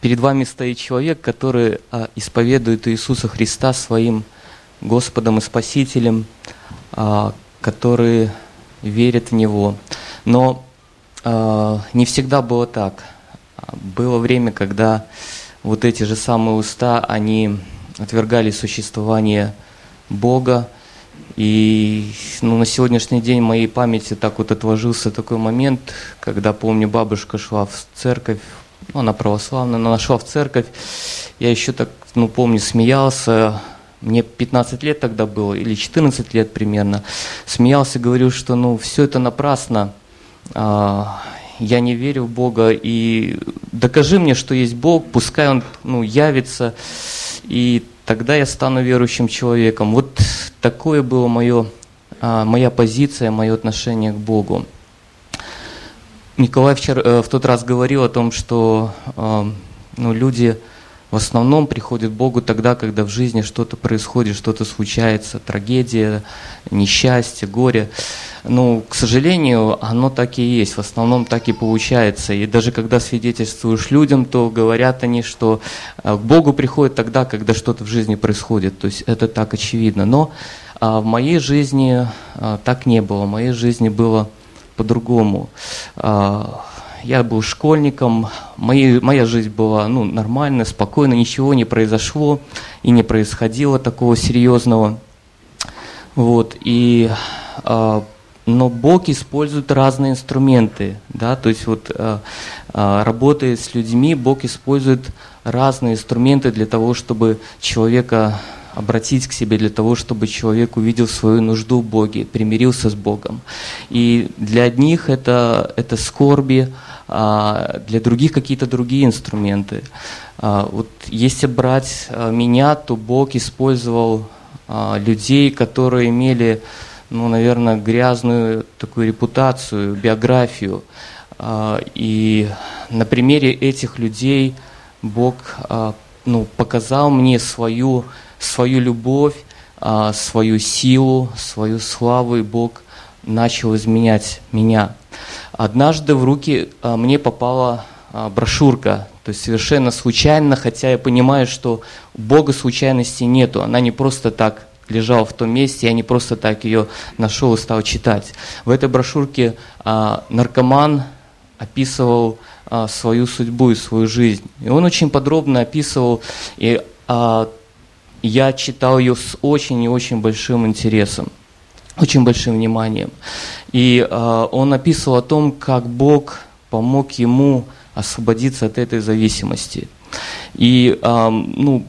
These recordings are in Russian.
Перед вами стоит человек, который а, исповедует Иисуса Христа своим Господом и Спасителем, а, который верит в Него. Но а, не всегда было так. Было время, когда вот эти же самые уста, они отвергали существование Бога. И ну, на сегодняшний день в моей памяти так вот отложился такой момент, когда, помню, бабушка шла в церковь, ну, она православная, она шла в церковь. Я еще так, ну, помню, смеялся, мне 15 лет тогда было, или 14 лет примерно, смеялся, говорил, что ну все это напрасно, а, я не верю в Бога, и докажи мне, что есть Бог, пускай Он ну, явится, и тогда я стану верующим человеком. Вот такое было мое, а, моя позиция, мое отношение к Богу. Николай вчера, э, в тот раз говорил о том, что э, ну, люди в основном приходят к Богу тогда, когда в жизни что-то происходит, что-то случается, трагедия, несчастье, горе. Ну, к сожалению, оно так и есть, в основном так и получается. И даже когда свидетельствуешь людям, то говорят они, что э, к Богу приходят тогда, когда что-то в жизни происходит. То есть это так очевидно. Но а в моей жизни а, так не было. В моей жизни было по-другому. А, я был школьником, мои, моя жизнь была ну, нормальная, спокойная, ничего не произошло и не происходило такого серьезного. Вот, и, а, но Бог использует разные инструменты, да, то есть вот а, работая с людьми, Бог использует разные инструменты для того, чтобы человека обратить к себе для того, чтобы человек увидел свою нужду в Боге, примирился с Богом. И для одних это, это скорби, а для других какие-то другие инструменты. А вот если брать а, меня, то Бог использовал а, людей, которые имели, ну, наверное, грязную такую репутацию, биографию. И на примере этих людей Бог ну, показал мне свою свою любовь, а, свою силу, свою славу, и Бог начал изменять меня. Однажды в руки а, мне попала а, брошюрка, то есть совершенно случайно, хотя я понимаю, что у Бога случайности нету, она не просто так лежала в том месте, я не просто так ее нашел и стал читать. В этой брошюрке наркоман описывал свою судьбу и свою жизнь. И он очень подробно описывал и я читал ее с очень и очень большим интересом, очень большим вниманием. И э, он описывал о том, как Бог помог ему освободиться от этой зависимости. И э, ну,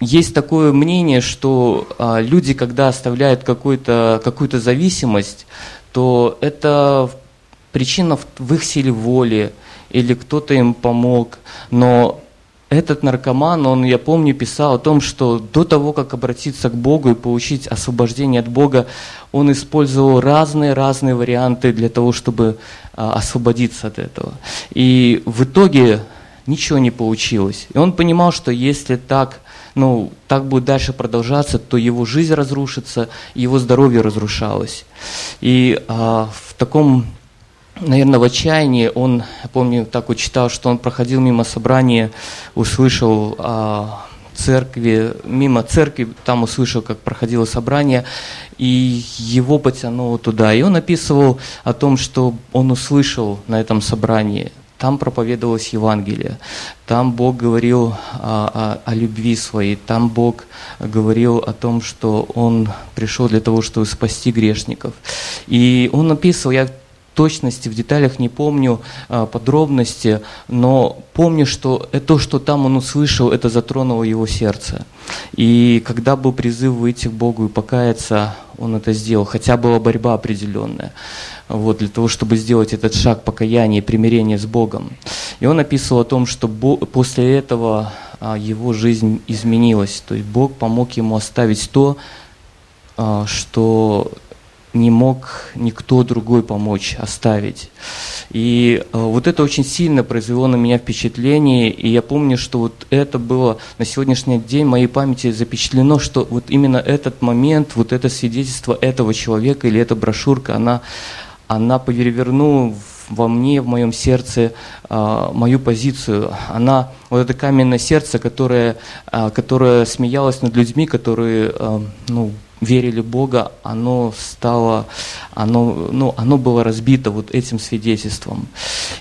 есть такое мнение, что э, люди, когда оставляют какую-то какую зависимость, то это причина в, в их силе воли, или кто-то им помог. Но этот наркоман, он, я помню, писал о том, что до того, как обратиться к Богу и получить освобождение от Бога, он использовал разные-разные варианты для того, чтобы а, освободиться от этого. И в итоге ничего не получилось. И он понимал, что если так, ну, так будет дальше продолжаться, то его жизнь разрушится, его здоровье разрушалось. И а, в таком наверное, в отчаянии он, помню, так вот читал, что он проходил мимо собрания, услышал о церкви, мимо церкви, там услышал, как проходило собрание, и его потянуло туда. И он описывал о том, что он услышал на этом собрании. Там проповедовалось Евангелие, там Бог говорил о, о, о любви своей, там Бог говорил о том, что Он пришел для того, чтобы спасти грешников. И он написал, я точности, в деталях не помню а, подробности, но помню, что то, что там он услышал, это затронуло его сердце. И когда был призыв выйти к Богу и покаяться, он это сделал, хотя была борьба определенная, вот, для того, чтобы сделать этот шаг покаяния и примирения с Богом. И он описывал о том, что после этого а, его жизнь изменилась, то есть Бог помог ему оставить то, а, что не мог никто другой помочь оставить. И э, вот это очень сильно произвело на меня впечатление, и я помню, что вот это было на сегодняшний день в моей памяти запечатлено, что вот именно этот момент, вот это свидетельство этого человека или эта брошюрка, она, она перевернула во мне, в моем сердце а, мою позицию. Она, вот это каменное сердце, которое, а, которое смеялось над людьми, которые ну, верили Бога, оно стало, оно, ну, оно было разбито вот этим свидетельством.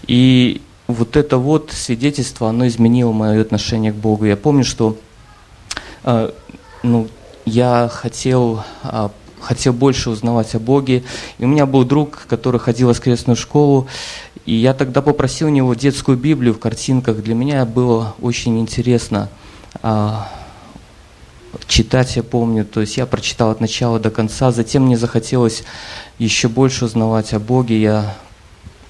И вот это вот свидетельство, оно изменило мое отношение к Богу. Я помню, что ну, я хотел хотел больше узнавать о Боге. И у меня был друг, который ходил в воскресную школу, и я тогда попросил у него детскую Библию в картинках. Для меня было очень интересно а, читать, я помню. То есть я прочитал от начала до конца. Затем мне захотелось еще больше узнавать о Боге. Я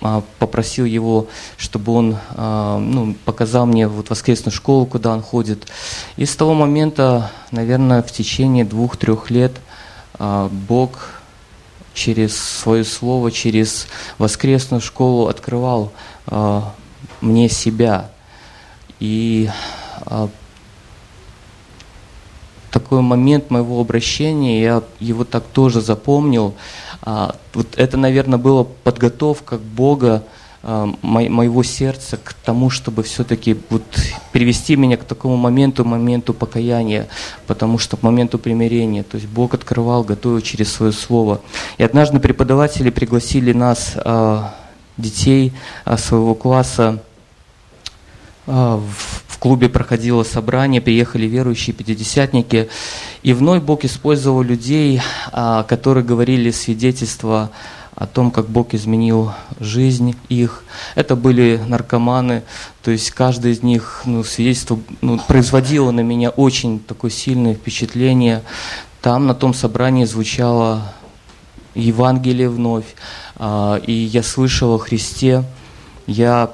а, попросил его, чтобы он а, ну, показал мне вот воскресную школу, куда он ходит. И с того момента, наверное, в течение двух-трех лет – а, Бог через свое слово, через воскресную школу открывал мне себя. И такой момент моего обращения, я его так тоже запомнил. Вот это, наверное, была подготовка к Бога а, моего сердца к тому, чтобы все-таки вот привести меня к такому моменту, моменту покаяния, потому что к моменту примирения. То есть Бог открывал, готовил через свое слово. И однажды преподаватели пригласили нас, а, детей а, своего класса, в клубе проходило собрание, приехали верующие пятидесятники, и вновь Бог использовал людей, которые говорили свидетельства о том, как Бог изменил жизнь их. Это были наркоманы, то есть каждый из них ну, свидетельство ну, производило на меня очень такое сильное впечатление. Там на том собрании звучало Евангелие вновь, а, и я слышал о Христе. Я,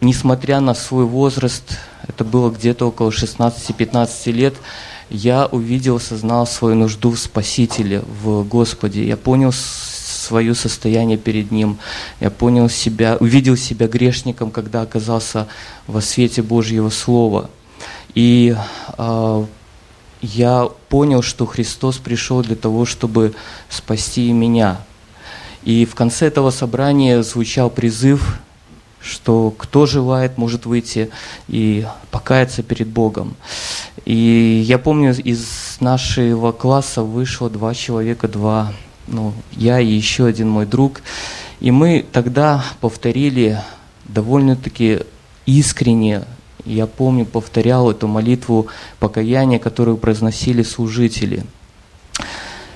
несмотря на свой возраст, это было где-то около 16-15 лет, я увидел, осознал свою нужду в Спасителе, в Господе. Я понял свое состояние перед Ним. Я понял себя, увидел себя грешником, когда оказался во свете Божьего Слова. И э, я понял, что Христос пришел для того, чтобы спасти меня. И в конце этого собрания звучал призыв, что кто желает, может выйти и покаяться перед Богом. И я помню, из нашего класса вышло два человека, два ну, я и еще один мой друг. И мы тогда повторили довольно-таки искренне, я помню, повторял эту молитву покаяния, которую произносили служители.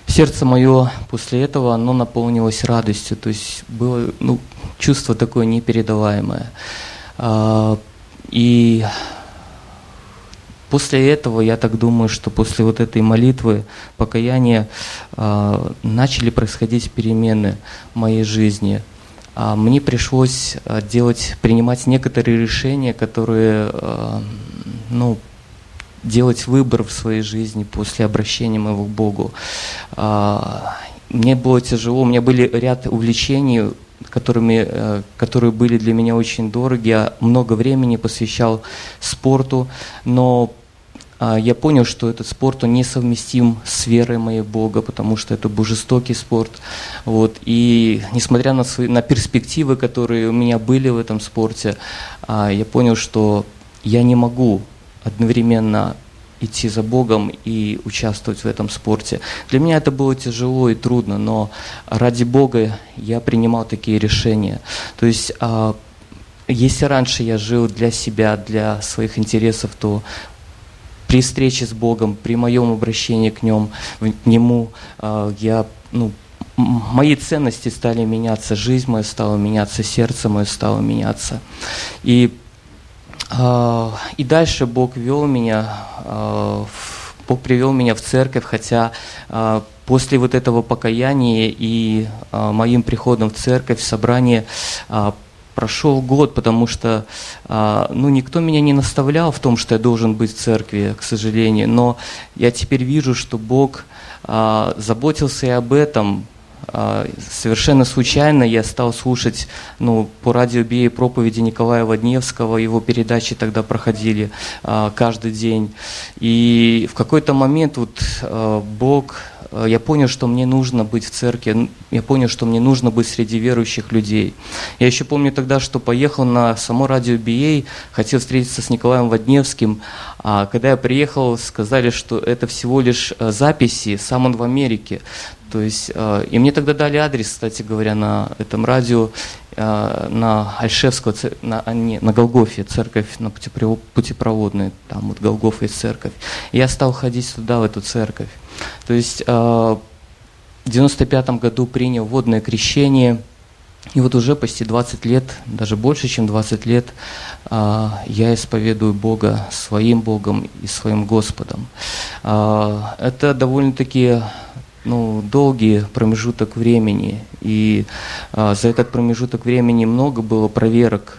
Сердце мое после этого, оно наполнилось радостью, то есть было ну, чувство такое непередаваемое. А, и После этого, я так думаю, что после вот этой молитвы, покаяния, э, начали происходить перемены в моей жизни. А мне пришлось а, делать, принимать некоторые решения, которые, ну, делать выбор в своей жизни после обращения моего к Богу. Мне было тяжело, у меня были ряд увлечений, которыми, э, которые были для меня очень дороги. Я много времени посвящал спорту, но а, я понял, что этот спорт он несовместим с верой моей Бога, потому что это был спорт. Вот. И несмотря на, свои, на перспективы, которые у меня были в этом спорте, а, я понял, что я не могу одновременно идти за Богом и участвовать в этом спорте. Для меня это было тяжело и трудно, но ради Бога я принимал такие решения. То есть а, если раньше я жил для себя, для своих интересов, то при встрече с Богом, при моем обращении к, нем, к Нему, а, я, ну, мои ценности стали меняться, жизнь моя стала меняться, сердце мое стало меняться. И, и дальше Бог вел меня, а, Бог привел меня в церковь, хотя после вот этого покаяния и моим приходом в церковь, в собрание, прошел год, потому что а, ну, никто меня не наставлял в том, что я должен быть в церкви, к сожалению. Но я теперь вижу, что Бог а, заботился и об этом. А, совершенно случайно я стал слушать ну, по радио Бии проповеди Николая Водневского, его передачи тогда проходили каждый день. И в какой-то момент вот Бог э, я понял, что мне нужно быть в церкви, я понял, что мне нужно быть среди верующих людей. Я еще помню тогда, что поехал на само радио BA, хотел встретиться с Николаем Водневским, а когда я приехал, сказали, что это всего лишь э, записи, сам он в Америке. То есть, э, и мне тогда дали адрес, кстати говоря, на этом радио, на Альшевского, на, а, не, на Голгофе, церковь, на путепроводной, там вот Голгофа есть церковь. И я стал ходить туда, в эту церковь. То есть э, в 95 году принял водное крещение, и вот уже почти 20 лет, даже больше, чем 20 лет, э, я исповедую Бога своим Богом и своим Господом. Э, это довольно-таки ну, долгий промежуток времени, и за этот промежуток времени много было проверок,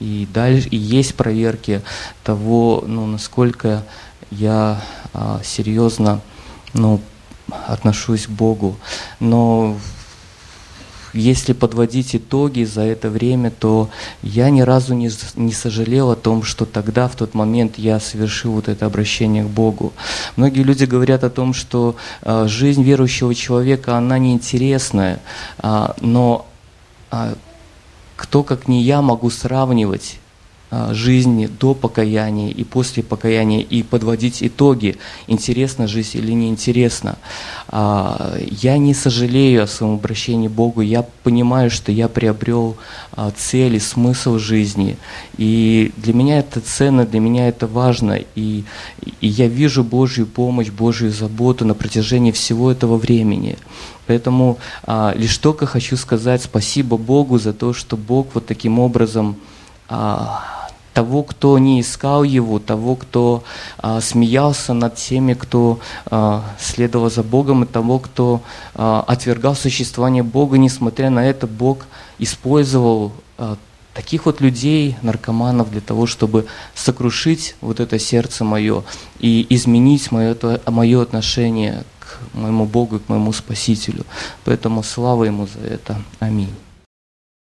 и дальше и есть проверки того, ну, насколько я а, серьезно ну, отношусь к Богу. Но если подводить итоги за это время, то я ни разу не, не сожалел о том, что тогда, в тот момент, я совершил вот это обращение к Богу. Многие люди говорят о том, что э, жизнь верующего человека, она неинтересная, э, но э, кто, как не я, могу сравнивать жизни до покаяния и после покаяния и подводить итоги, интересна жизнь или неинтересна. А, я не сожалею о своем обращении к Богу, я понимаю, что я приобрел а, цель и смысл жизни. И для меня это ценно, для меня это важно. И, и я вижу Божью помощь, Божью заботу на протяжении всего этого времени. Поэтому а, лишь только хочу сказать спасибо Богу за то, что Бог вот таким образом а, того, кто не искал его, того, кто а, смеялся над теми, кто а, следовал за Богом, и того, кто а, отвергал существование Бога, несмотря на это, Бог использовал а, таких вот людей, наркоманов, для того, чтобы сокрушить вот это сердце мое и изменить мое, мое отношение к моему Богу, к моему Спасителю. Поэтому слава Ему за это. Аминь.